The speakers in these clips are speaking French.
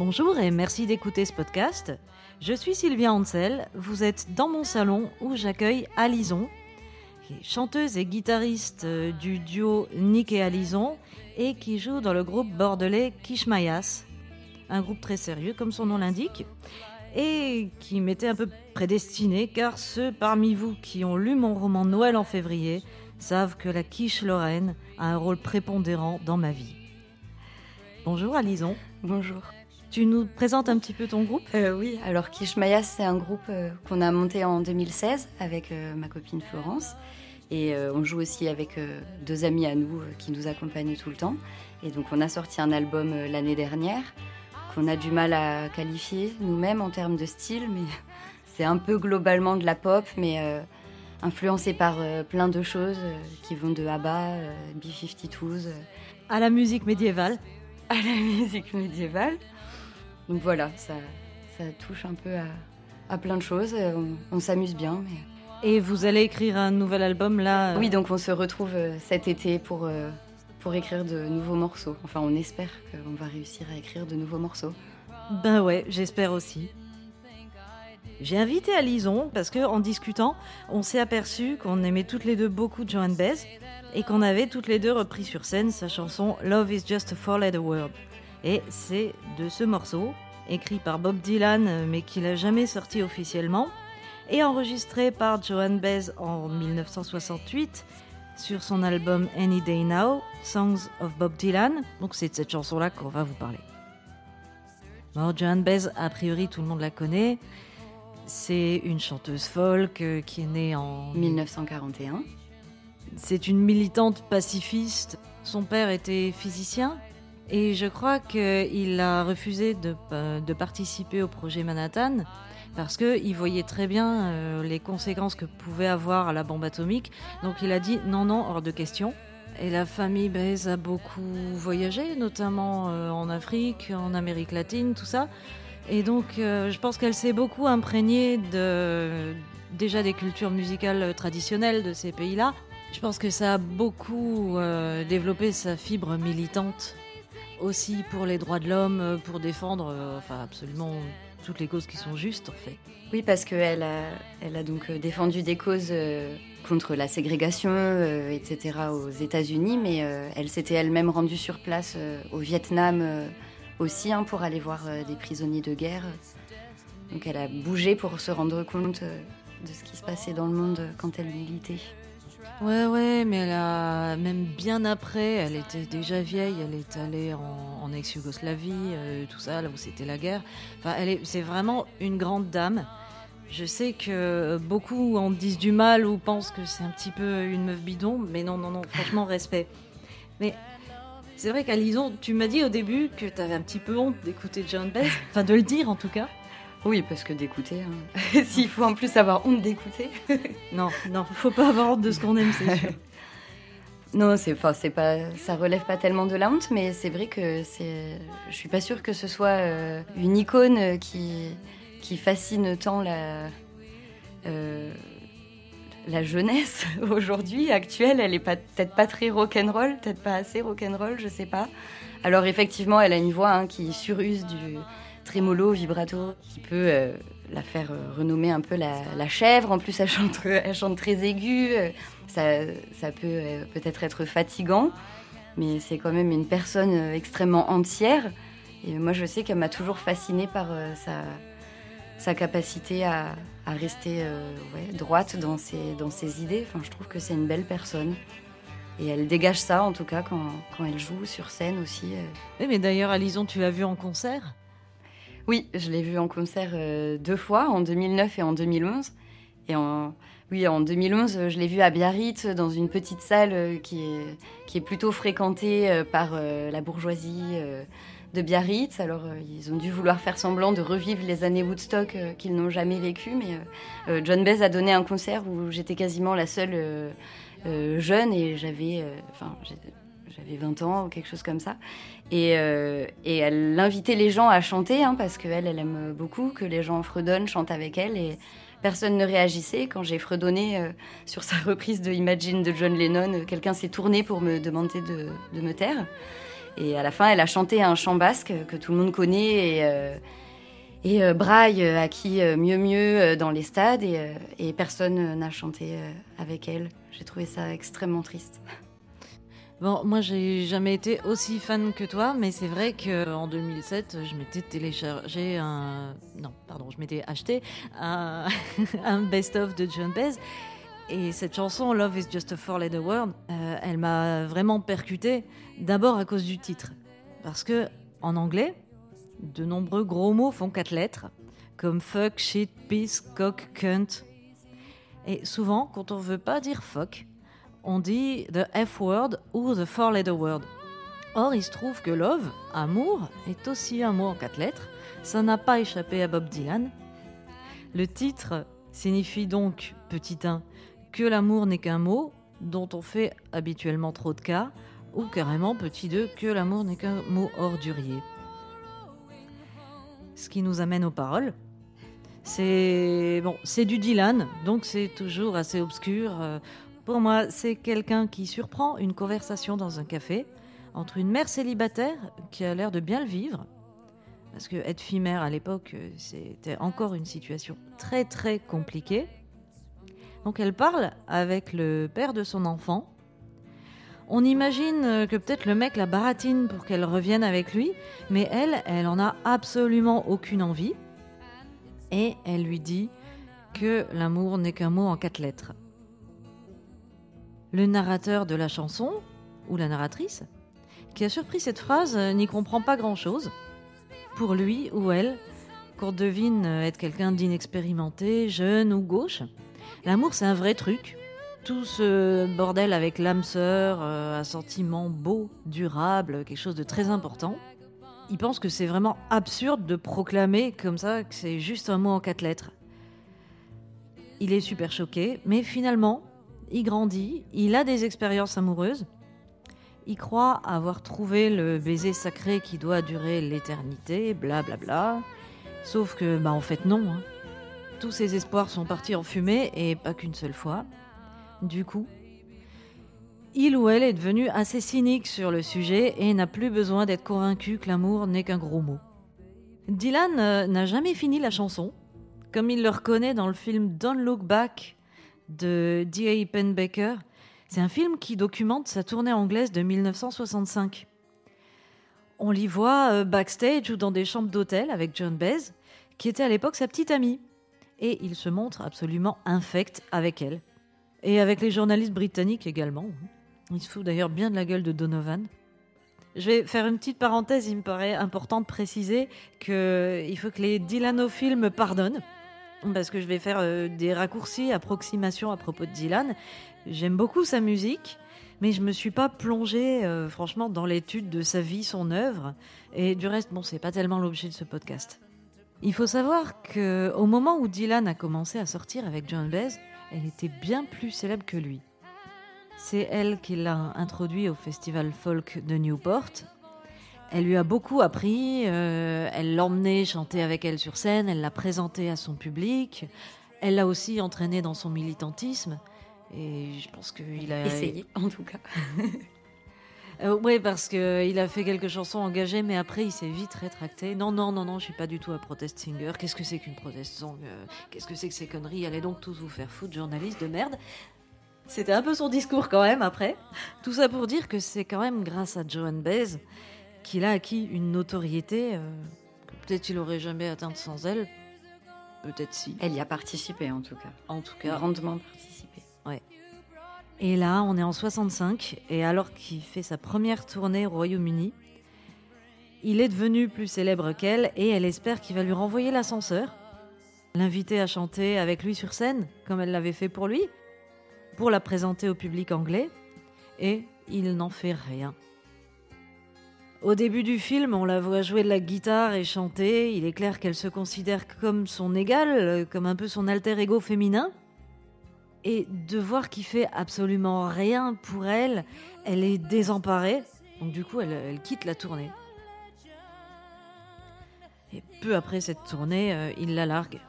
Bonjour et merci d'écouter ce podcast. Je suis Sylvia Ansel, vous êtes dans mon salon où j'accueille Alison, qui est chanteuse et guitariste euh, du duo Nick et Alison et qui joue dans le groupe bordelais Kishmayas, un groupe très sérieux comme son nom l'indique et qui m'était un peu prédestiné car ceux parmi vous qui ont lu mon roman Noël en février savent que la quiche lorraine a un rôle prépondérant dans ma vie. Bonjour Alison. Bonjour. Tu nous présentes un petit peu ton groupe? Euh, Oui, alors Kishmayas, c'est un groupe euh, qu'on a monté en 2016 avec euh, ma copine Florence. Et on joue aussi avec deux amis à nous qui nous accompagnent tout le temps. Et donc on a sorti un album l'année dernière qu'on a du mal à qualifier nous-mêmes en termes de style, mais c'est un peu globalement de la pop, mais influencé par plein de choses qui vont de ABBA, B-52s. À la musique médiévale? À la musique médiévale. Donc voilà, ça, ça touche un peu à, plein de choses. On, s'amuse bien. Et vous allez écrire un nouvel album là euh Oui, donc on se retrouve euh, cet été pour, euh, pour écrire de nouveaux morceaux. Enfin, on espère qu'on va réussir à écrire de nouveaux morceaux. Ben ouais, j'espère aussi. J'ai invité Alison parce que en discutant, on s'est aperçu qu'on aimait toutes les deux beaucoup Joan Baez et qu'on avait toutes les deux repris sur scène sa chanson Love is just a four-letter word. Et c'est de ce morceau, écrit par Bob Dylan mais qu'il n'a jamais sorti officiellement, et enregistré par Joan Baez en 1968 sur son album Any Day Now, Songs of Bob Dylan. Donc c'est de cette chanson-là qu'on va vous parler. Bon, Joan Baez, a priori tout le monde la connaît. C'est une chanteuse folk euh, qui est née en 1941. C'est une militante pacifiste. Son père était physicien et je crois qu'il a refusé de, euh, participer au projet Manhattan parce qu'il voyait très bien euh, les conséquences que pouvait avoir la bombe atomique. Donc il a dit non, non, hors de question. Et la famille Baez a beaucoup voyagé, notamment euh, en Afrique, en Amérique latine, tout ça. Et donc je pense qu'elle s'est beaucoup imprégnée déjà des cultures musicales traditionnelles de ces pays-là. Je pense que ça a beaucoup développé sa fibre militante aussi pour les droits de l'homme, euh, pour défendre euh, enfin, absolument toutes les causes qui sont justes en fait. Oui, parce qu'elle a, elle a donc euh, défendu des causes contre la ségrégation, etc. aux États-Unis, mais elle s'était elle-même rendue sur place au Vietnam aussi hein, pour aller voir des prisonniers de guerre. Donc elle a bougé pour se rendre compte de ce qui se passait dans le monde quand elle militait. Ouais, ouais, mais elle a, même bien après, elle était déjà vieille, elle est allée en, ex-Yougoslavie, euh, tout ça, là où c'était la guerre. Enfin, elle est, c'est vraiment une grande dame. Je sais que beaucoup en disent du mal ou pensent que c'est un petit peu une meuf bidon, mais non, non, non, franchement, respect. Mais c'est vrai qu'Alison, tu m'as dit au début que tu avais un petit peu honte d'écouter John Baez, enfin de le dire en tout cas. Oui, parce que d'écouter, hein. s'il faut en plus avoir honte d'écouter. non, non, faut pas avoir honte de ce qu'on aime, c'est sûr. non, c'est, enfin, c'est pas, ça relève pas tellement de la honte, mais c'est vrai que c'est, je suis pas sûre que ce soit euh, une icône qui, qui fascine tant la, euh, la jeunesse aujourd'hui actuelle. Elle est pas, peut-être pas très rock'n'roll, peut-être pas assez rock'n'roll, je sais pas. Alors effectivement, elle a une voix hein, qui suruse du trémolo, vibrato, qui peut euh, la faire euh, renommer un peu la, chèvre. En plus, elle chante, très aiguë. Euh, ça, ça peut peut-être être fatigant, mais c'est quand même une personne extrêmement entière. Et moi, je sais qu'elle m'a toujours fascinée par sa, sa capacité à, rester droite dans ses, dans ses idées. Enfin, je trouve que c'est une belle personne. Et elle dégage ça, en tout cas, quand, quand elle joue sur scène aussi. Mais d'ailleurs, Alison, tu l'as vue en concert? Oui, je l'ai vu en concert euh, deux fois, en 2009 et en 2011. Et en, oui, en 2011, je l'ai vu à Biarritz, dans une petite salle euh, qui est, qui est plutôt fréquentée euh, par la bourgeoisie de Biarritz. Alors, ils ont dû vouloir faire semblant de revivre les années Woodstock qu'ils n'ont jamais vécues. Mais John Baez a donné un concert où j'étais quasiment la seule jeune et j'avais... Enfin, j'avais 20 ans ou quelque chose comme ça. Et, euh, et elle invitait les gens à chanter, hein, parce qu'elle, elle aime beaucoup que les gens fredonnent, chantent avec elle. Et personne ne réagissait. Quand j'ai fredonné euh, sur sa reprise de Imagine de John Lennon, quelqu'un s'est tourné pour me demander de, me taire. Et à la fin, elle a chanté un chant basque que tout le monde connaît et, et Braille a qui mieux mieux dans les stades et personne n'a chanté avec elle. J'ai trouvé ça extrêmement triste. Bon, moi, j'ai jamais été aussi fan que toi, mais c'est vrai qu'en 2007, je m'étais téléchargé un. Non, pardon, je m'étais acheté un, best-of de John Baez. Et cette chanson, Love is Just a Four-Letter Word, euh, elle m'a vraiment percuté, d'abord à cause du titre. Parce que, en anglais, de nombreux gros mots font quatre lettres, comme fuck, shit, piece, cock, cunt. Et souvent, quand on veut pas dire fuck, on dit the F-word ou the four-letter word. Or, il se trouve que love, amour, est aussi un mot en quatre lettres. Ça n'a pas échappé à Bob Dylan. Le titre signifie donc, petit 1, que l'amour n'est qu'un mot dont on fait habituellement trop de cas, ou carrément, petit 2, que l'amour n'est qu'un mot ordurier. Ce qui nous amène aux paroles. C'est bon, c'est du Dylan, donc c'est toujours assez obscur. Euh, pour moi, c'est quelqu'un qui surprend une conversation dans un café entre une mère célibataire qui a l'air de bien le vivre, parce que être fille mère à l'époque, c'était encore une situation très très compliquée. Donc elle parle avec le père de son enfant. On imagine que peut-être le mec la baratine pour qu'elle revienne avec lui, mais elle, elle en a absolument aucune envie. Et elle lui dit que l'amour n'est qu'un mot en quatre lettres le narrateur de la chanson, ou la narratrice, qui a surpris cette phrase euh, n'y comprend pas grand-chose. Pour lui ou elle, qu'on devine être quelqu'un d'inexpérimenté, jeune ou gauche, l'amour c'est un vrai truc. Tout ce bordel avec l'âme sœur, euh, un sentiment beau, durable, quelque chose de très important. Il pense que c'est vraiment absurde de proclamer comme ça que c'est juste un mot en quatre lettres. Il est super choqué, mais finalement, il grandit, il a des expériences amoureuses, il croit avoir trouvé le baiser sacré qui doit durer l'éternité, blablabla. Bla. Sauf que, bah en fait non. Hein. Tous ses espoirs sont partis en fumée et pas qu'une seule fois. Du coup, il ou elle est devenu assez cynique sur le sujet et n'a plus besoin d'être convaincu que l'amour n'est qu'un gros mot. Dylan euh, n'a jamais fini la chanson, comme il le reconnaît dans le film Don't Look Back de D.A. Penbaker. C'est un film qui documente sa tournée anglaise de 1965. On l'y voit euh, backstage ou dans des chambres d'hôtel avec John Baez, qui était à l'époque sa petite amie. Et il se montre absolument infect avec elle. Et avec les journalistes britanniques également. Il se fout d'ailleurs bien de la gueule de Donovan. Je vais faire une petite parenthèse, il me paraît important de préciser qu'il faut que les Dylanophiles me pardonnent parce que je vais faire euh, des raccourcis, approximations à propos de Dylan. J'aime beaucoup sa musique, mais je me suis pas plongée, euh, franchement, dans l'étude de sa vie, son œuvre. Et du reste, bon, c'est pas tellement l'objet de ce podcast. Il faut savoir que au moment où Dylan a commencé à sortir avec John Baez, elle était bien plus célèbre que lui. C'est elle qui l'a introduit au festival folk de Newport elle lui a beaucoup appris, euh, elle l'emmenait chanter avec elle sur scène, elle l'a présenté à son public, elle l'a aussi entraîné dans son militantisme. Et je pense qu'il a... Essayé, en tout cas. Euh, oui, parce qu'il a fait quelques chansons engagées, mais après il s'est vite rétracté. Non, non, non, non, je suis pas du tout un protest singer. Qu'est-ce que c'est qu'une protest song euh, Qu'est-ce que c'est que ces conneries? Allez donc tous vous faire foutre, journaliste de merde. C'était un peu son discours quand même après. Tout ça pour dire que c'est quand même grâce à Joan Baez qu'il a acquis une notoriété euh, que peut-être il aurait jamais atteinte sans elle. Peut-être si. Elle y a participé en tout cas. En tout cas. Grandement participé. Ouais. Et là, on est en 65, et alors qu'il fait sa première tournée au Royaume-Uni, il est devenu plus célèbre qu'elle, et elle espère qu'il va lui renvoyer l'ascenseur, l'inviter à chanter avec lui sur scène, comme elle l'avait fait pour lui, pour la présenter au public anglais, et il n'en fait rien. Au début du film, on la voit jouer de la guitare et chanter. Il est clair qu'elle se considère comme son égale, comme un peu son alter ego féminin. Et de voir qu'il fait absolument rien pour elle, elle est désemparée. Donc du coup, elle, quitte la tournée. Et peu après cette tournée, euh, il la largue.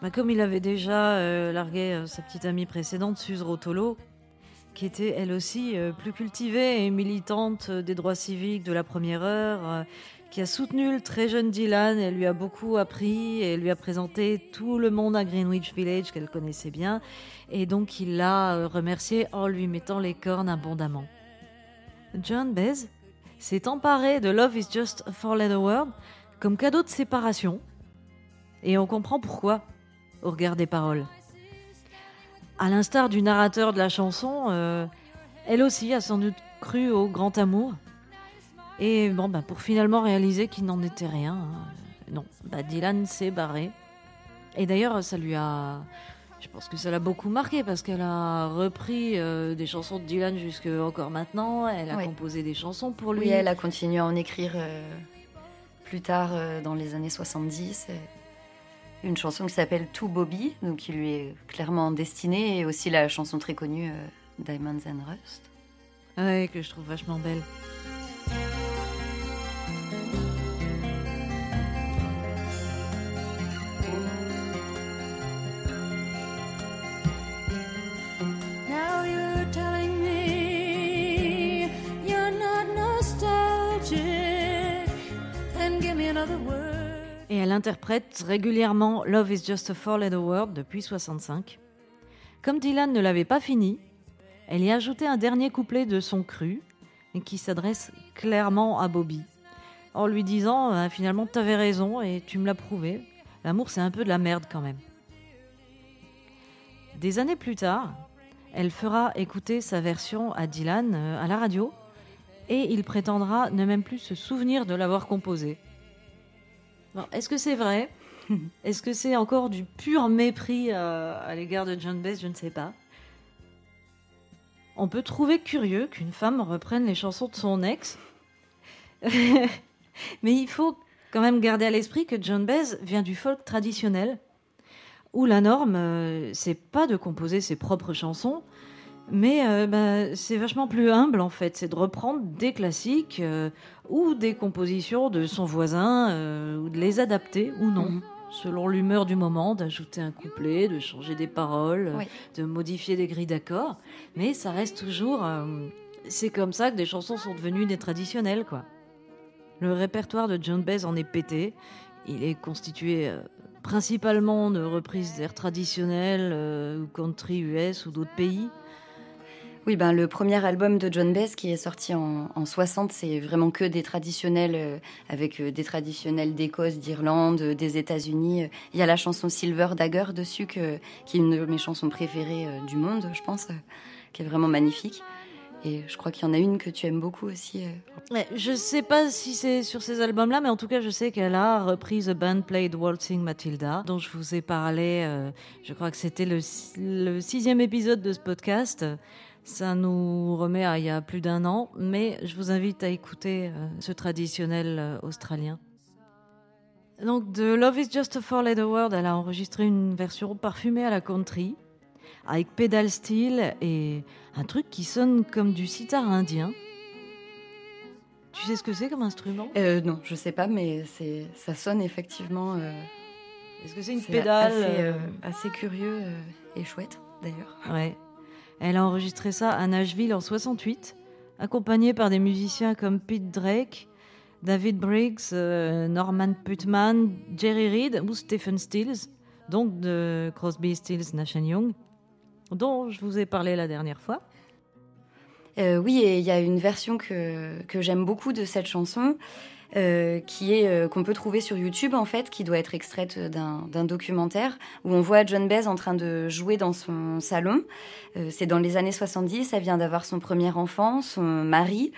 Bah, comme il avait déjà euh, largué euh, sa petite amie précédente, Suze Rotolo, qui était elle aussi plus cultivée et militante des droits civiques de la première heure, qui a soutenu le très jeune Dylan. Elle lui a beaucoup appris et lui a présenté tout le monde à Greenwich Village qu'elle connaissait bien. Et donc il l'a remercié en lui mettant les cornes abondamment. John Bez s'est emparé de Love is Just a Four-Letter Word comme cadeau de séparation. Et on comprend pourquoi au regard des paroles. À l'instar du narrateur de la chanson, euh, elle aussi a sans doute cru au grand amour et bon, bah, pour finalement réaliser qu'il n'en était rien, euh, non, bah, Dylan s'est barré. Et d'ailleurs, ça lui a. Je pense que ça l'a beaucoup marqué parce qu'elle a repris euh, des chansons de Dylan jusque encore maintenant. Elle a composé des chansons pour lui. Oui, elle a continué à en écrire euh, plus tard dans les années 70. Une chanson qui s'appelle To Bobby, donc qui lui est clairement destinée, et aussi la chanson très connue Diamonds and Rust. Ouais, que je trouve vachement belle. Et elle interprète régulièrement Love is just a four-letter word depuis 65. Comme Dylan ne l'avait pas fini, elle y a ajouté un dernier couplet de son cru, qui s'adresse clairement à Bobby, en lui disant euh, finalement t'avais raison et tu me l'as prouvé, l'amour c'est un peu de la merde quand même. Des années plus tard, elle fera écouter sa version à Dylan euh, à la radio et il prétendra ne même plus se souvenir de l'avoir composée. Est-ce que c'est vrai Est-ce que c'est encore du pur mépris euh, à, l'égard de John Bass? Je ne sais pas. On peut trouver curieux qu'une femme reprenne les chansons de son ex. Mais il faut quand même garder à l'esprit que John Baez vient du folk traditionnel, où la norme, euh, c'est pas de composer ses propres chansons, mais euh, bah, c'est vachement plus humble en fait, c'est de reprendre des classiques euh, ou des compositions de son voisin, euh, ou de les adapter ou non, mhm. selon l'humeur du moment, d'ajouter un couplet, de changer des paroles, de modifier des grilles d'accords. Mais ça reste toujours. c'est comme ça que des chansons sont devenues des traditionnelles, quoi. Le répertoire de John Baez en est pété. Il est constitué principalement de reprises d'airs traditionnels, ou country US ou d'autres pays. Oui, ben, le premier album de John Baez qui est sorti en, 60, c'est vraiment que des traditionnels, euh, avec euh, des traditionnels d'Écosse, d'Irlande, euh, des États-Unis. Il y a la chanson Silver Dagger dessus, qui est une de mes chansons préférées du monde, je pense, qui est vraiment magnifique. Et je crois qu'il y en a une que tu aimes beaucoup aussi. Ouais, je sais pas si c'est sur ces albums-là, mais en tout cas, je sais qu'elle a repris The Band Played Waltzing Matilda, dont je vous ai parlé. je crois que c'était le sixième épisode de ce podcast. Ça nous remet à il y a plus d'un an, mais je vous invite à écouter euh, ce traditionnel euh, australien. Donc de Love is Just a Four Letter Word, elle a enregistré une version parfumée à la country, avec pédale style et un truc qui sonne comme du sitar indien. Tu sais ce que c'est comme instrument? Euh, Non, je sais pas, mais c'est ça sonne effectivement. Est-ce que c'est une pédale assez, assez curieux et chouette d'ailleurs Ouais. Elle a enregistré ça à Nashville en 68, accompagnée par des musiciens comme Pete Drake, David Briggs, euh, Norman Putman, Jerry Reed ou Stephen Stills, donc de Crosby, Stills, Nash Young, dont je vous ai parlé la dernière fois. Euh, oui, et il y a une version que, que j'aime beaucoup de cette chanson. Euh, qui est euh, qu'on peut trouver sur YouTube en fait, qui doit être extraite d'un documentaire où on voit John Baez en train de jouer dans son salon. Euh, c'est dans les années 70, elle vient d'avoir son premier enfant, son mari.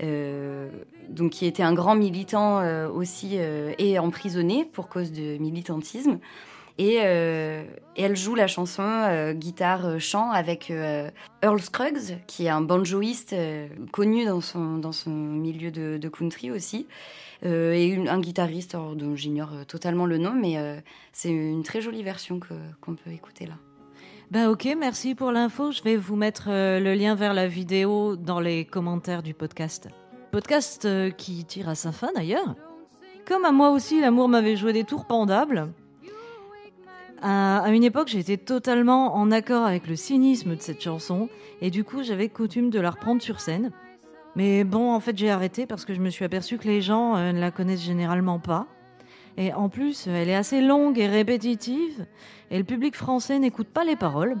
donc qui était un grand militant aussi et emprisonné pour cause de militantisme. Et, elle joue la chanson guitare-chant avec Earl Scruggs, qui est un banjoïste connu dans son, dans son milieu de, country aussi. Euh, et un guitariste dont j'ignore euh, totalement le nom, mais euh, c'est une très jolie version qu'on peut écouter là. Ben ok, merci pour l'info. Je vais vous mettre le lien vers la vidéo dans les commentaires du podcast. Podcast qui tire à sa fin d'ailleurs. Comme à moi aussi, l'amour m'avait joué des tours pendables. À, une époque, j'étais totalement en accord avec le cynisme de cette chanson, et du coup, j'avais coutume de la reprendre sur scène. Mais bon, en fait, j'ai arrêté parce que je me suis aperçu que les gens euh, ne la connaissent généralement pas. Et en plus, elle est assez longue et répétitive, et le public français n'écoute pas les paroles.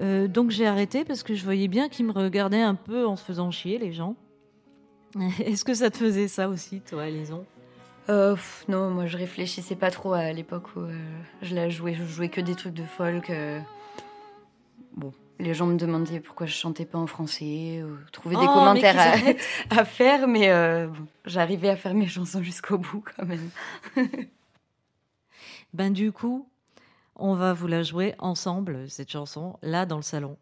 Euh, donc j'ai arrêté parce que je voyais bien qu'ils me regardaient un peu en se faisant chier, les gens. Est-ce que ça te faisait ça aussi, toi, Lison euh, Non, moi je réfléchissais pas trop à l'époque où euh, je la jouais. Je jouais que des trucs de folk. Bon, les gens me demandaient pourquoi je chantais pas en français, ou trouvaient des oh, commentaires à, faire, mais j'arrivais à faire mes chansons jusqu'au bout quand même. ben du coup, on va vous la jouer ensemble, cette chanson, là dans le salon.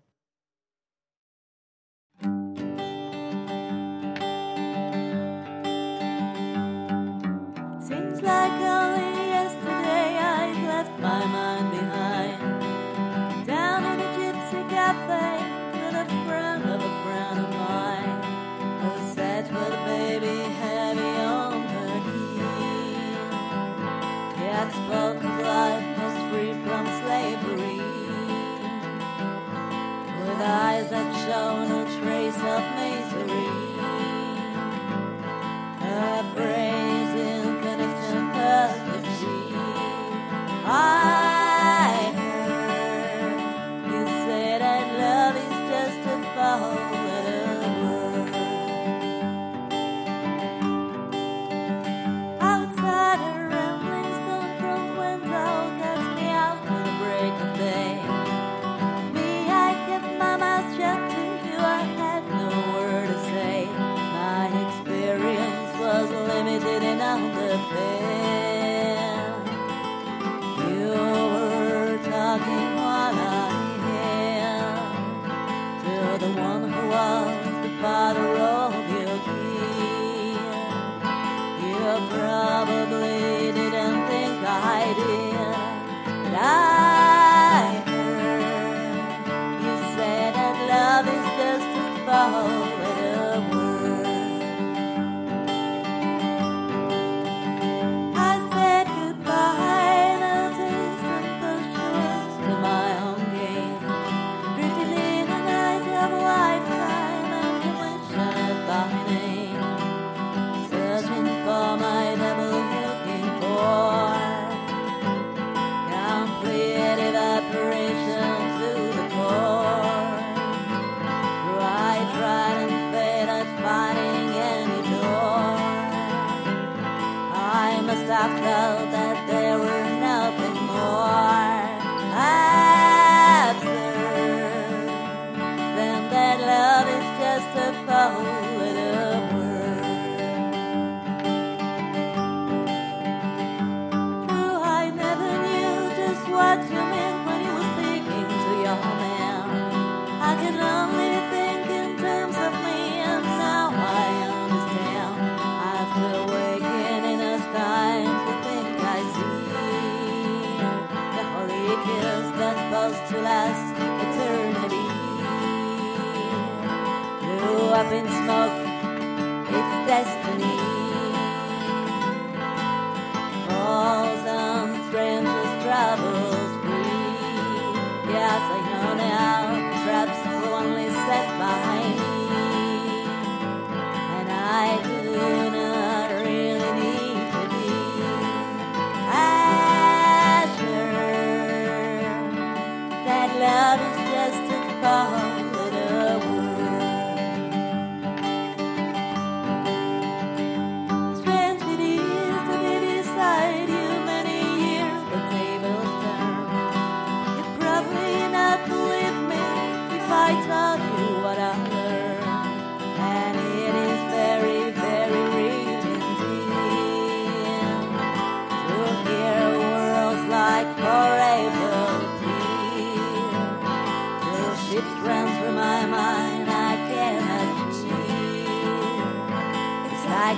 Show no trace of misery.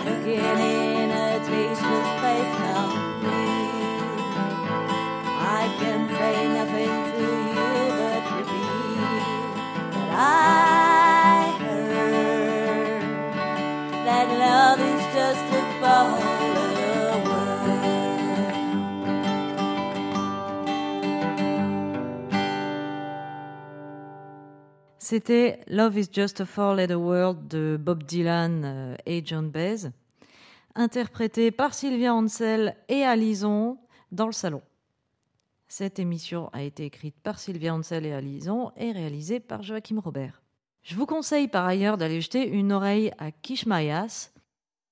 again. C'était Love is Just a Four-Letter World de Bob Dylan euh, et John Baez, interprété par Sylvia Ansel et Alison dans le salon. Cette émission a été écrite par Sylvia Ansel et Alison et réalisée par Joachim Robert. Je vous conseille par ailleurs d'aller jeter une oreille à Kish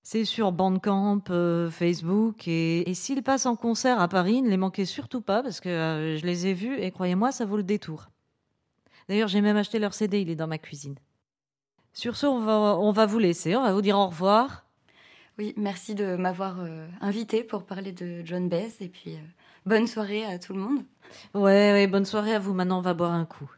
C'est sur Bandcamp, euh, Facebook et, s'ils passent en concert à Paris, ne les manquez surtout pas parce que euh, je les ai vus et croyez-moi, ça vaut le détour. D'ailleurs, j'ai même acheté leur CD, il est dans ma cuisine. Sur ce, on va, on va vous laisser, on va vous dire au revoir. Oui, merci de m'avoir euh, invité pour parler de John Baez et puis euh, bonne soirée à tout le monde. Ouais, ouais, bonne soirée à vous. Maintenant, on va boire un coup.